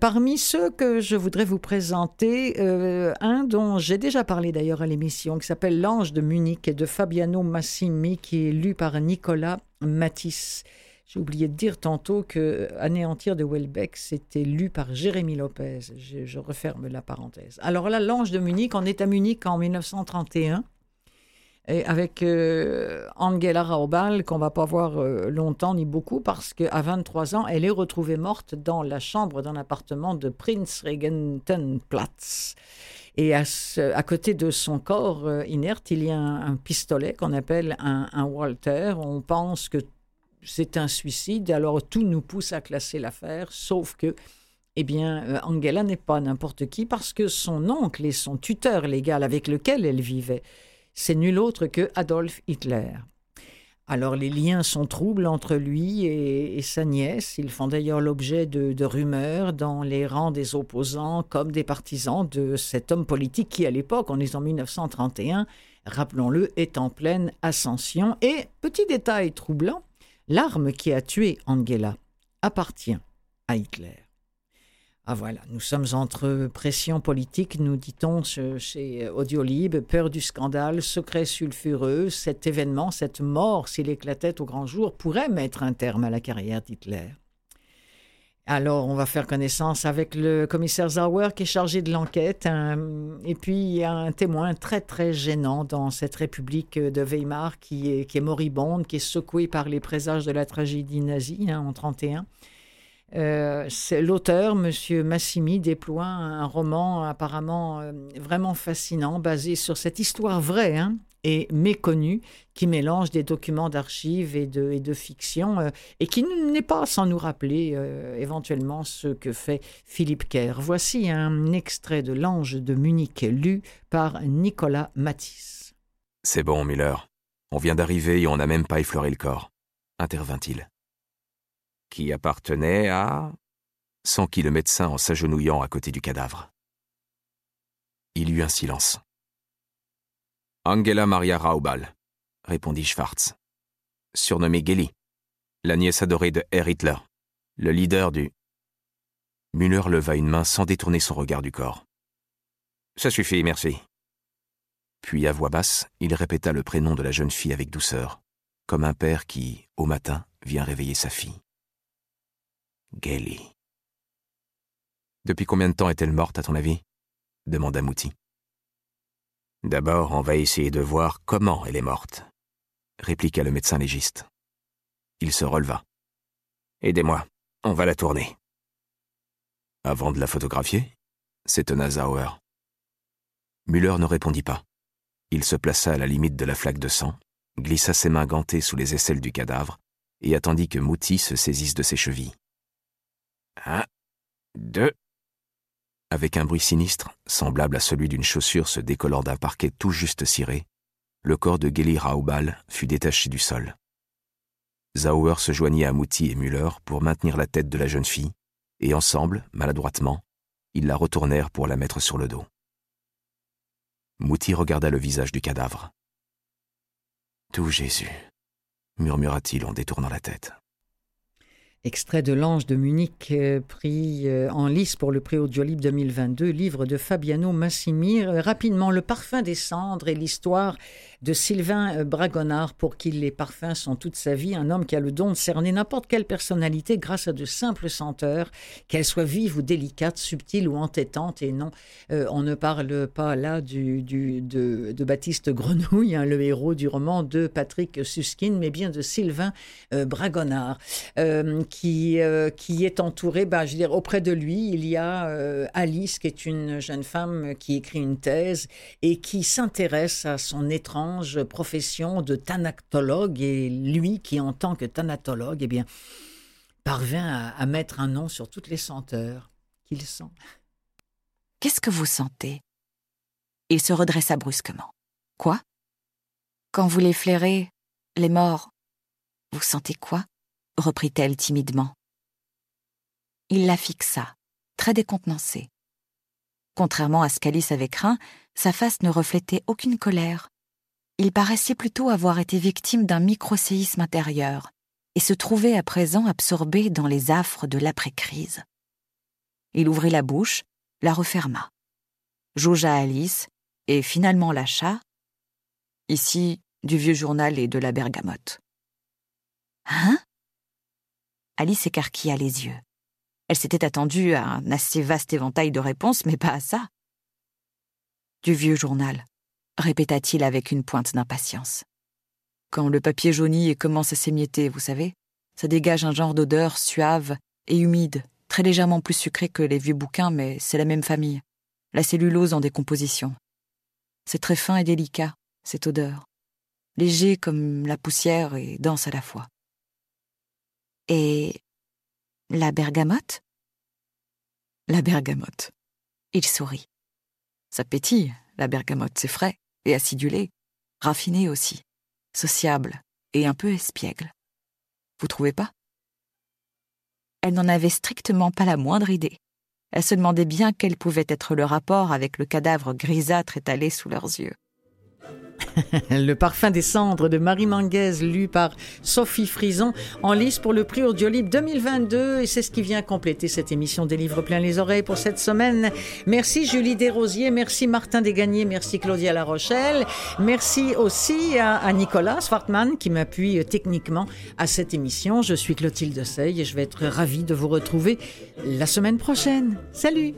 parmi ceux que je voudrais vous présenter, un dont j'ai déjà parlé d'ailleurs à l'émission, qui s'appelle L'Ange de Munich de Fabiano Massimi, qui est lu par Nicolas Matisse. J'ai oublié de dire tantôt que Anéantir de Welbeck, c'était lu par Jérémy Lopez. Je, referme la parenthèse. Alors là, L'Ange de Munich, on est à Munich en 1931. Et avec euh, Angela Raubal, qu'on va pas voir euh, longtemps ni beaucoup, parce qu'à 23 ans, elle est retrouvée morte dans la chambre d'un appartement de Prinz Regentenplatz. Et à, à, côté de son corps euh, inerte, il y a un, pistolet qu'on appelle un, un, Walter. On pense que c'est un suicide, alors tout nous pousse à classer l'affaire, sauf que, eh bien, euh, Angela n'est pas n'importe qui parce que son oncle et son tuteur légal avec lequel elle vivait, c'est nul autre que Adolf Hitler. Alors les liens sont troubles entre lui et, sa nièce. Ils font d'ailleurs l'objet de, rumeurs dans les rangs des opposants comme des partisans de cet homme politique qui, à l'époque, on est en 1931, rappelons-le, est en pleine ascension. Et, petit détail troublant, L'arme qui a tué Angela appartient à Hitler. Ah voilà, nous sommes entre pression politique, nous dit-on chez Audiolib, peur du scandale, secret sulfureux, cet événement, cette mort, s'il éclatait au grand jour, pourrait mettre un terme à la carrière d'Hitler. Alors, on va faire connaissance avec le commissaire Zauer qui est chargé de l'enquête. et puis, il y un témoin très, très gênant dans cette République de Weimar qui est, moribonde, qui est secouée par les présages de la tragédie nazie hein, en 1931. Euh, l'auteur, M. Massimi, déploie un roman apparemment euh, vraiment fascinant, basé sur cette histoire vraie, hein, et méconnu, qui mélange des documents d'archives et de, fiction, euh, et qui n'est pas sans nous rappeler euh, éventuellement ce que fait Philippe Kerr. Voici un extrait de L'Ange de Munich, lu par Nicolas Matisse. C'est bon, Miller. On vient d'arriver et on n'a même pas effleuré le corps, intervint-il. Qui appartenait à. s'enquit le médecin en s'agenouillant à côté du cadavre. Il y eut un silence. Angela Maria Raubal, répondit Schwartz. Surnommée Gelly, la nièce adorée de Herr Hitler, le leader du. Müller leva une main sans détourner son regard du corps. Ça suffit, merci. Puis, à voix basse, il répéta le prénom de la jeune fille avec douceur, comme un père qui, au matin, vient réveiller sa fille. Gelly. Depuis combien de temps est-elle morte, à ton avis? demanda Mouti. D'abord, on va essayer de voir comment elle est morte, répliqua le médecin légiste. Il se releva. Aidez-moi, on va la tourner. Avant de la photographier s'étonna Zauer. Müller ne répondit pas. Il se plaça à la limite de la flaque de sang, glissa ses mains gantées sous les aisselles du cadavre et attendit que Mouti se saisisse de ses chevilles. Un, deux, avec un bruit sinistre, semblable à celui d'une chaussure se décollant d'un parquet tout juste ciré, le corps de Geli Raubal fut détaché du sol. Zauer se joignit à Mouti et Müller pour maintenir la tête de la jeune fille, et ensemble, maladroitement, ils la retournèrent pour la mettre sur le dos. Mouti regarda le visage du cadavre. Tout Jésus, murmura-t-il en détournant la tête. Extrait de L'Ange de Munich, euh, pris euh, en lice pour le prix Audiolib 2022, livre de Fabiano Massimi. Euh, rapidement, Le parfum des cendres et l'histoire de Sylvain Bragonard, pour qui les parfums sont toute sa vie, un homme qui a le don de cerner n'importe quelle personnalité grâce à de simples senteurs, qu'elles soient vives ou délicates, subtiles ou entêtantes. Et non, on ne parle pas là de, de, Baptiste Grenouille, hein, le héros du roman de Patrick Suskin, mais bien de Sylvain Bragonard qui, euh, qui est entouré, bah, je veux dire, auprès de lui, il y a euh, Alice, qui est une jeune femme qui écrit une thèse et qui s'intéresse à son étrange profession de thanatologue. Et lui, qui en tant que thanatologue, eh bien, parvient à, mettre un nom sur toutes les senteurs qu'il sent. Qu'est-ce que vous sentez? Il se redressa brusquement. Quoi? Quand vous les flairez, les morts, vous sentez quoi? reprit-elle timidement. Il la fixa, très décontenancé. Contrairement à ce qu'Alice avait craint, sa face ne reflétait aucune colère. Il paraissait plutôt avoir été victime d'un micro-séisme intérieur et se trouvait à présent absorbé dans les affres de l'après-crise. Il ouvrit la bouche, la referma, jaugea Alice et finalement lâcha. Ici, du vieux journal et de la bergamote. Hein? Alice écarquilla les yeux. Elle s'était attendue à un assez vaste éventail de réponses, mais pas à ça. Du vieux journal, répéta-t-il avec une pointe d'impatience. Quand le papier jaunit et commence à s'émietter, vous savez, ça dégage un genre d'odeur suave et humide, très légèrement plus sucrée que les vieux bouquins, mais c'est la même famille. La cellulose en décomposition. C'est très fin et délicat, cette odeur. Léger comme la poussière et dense à la fois. Et la bergamote? La bergamote. Il sourit. Ça pétille, la bergamote, c'est frais et acidulé, raffiné aussi, sociable et un peu espiègle. Vous trouvez pas? Elle n'en avait strictement pas la moindre idée. Elle se demandait bien quel pouvait être le rapport avec le cadavre grisâtre étalé sous leurs yeux. le parfum des cendres de Marie Manguez, lu par Sophie Frison, en lice pour le prix Audiolib 2022. Et c'est ce qui vient compléter cette émission des livres plein les oreilles pour cette semaine. Merci Julie Desrosiers, merci Martin Desgagnés, merci Claudia La Rochelle. Merci aussi à, Nicolas Swartman qui m'appuie techniquement à cette émission. Je suis Clotilde Sey et je vais être ravie de vous retrouver la semaine prochaine. Salut!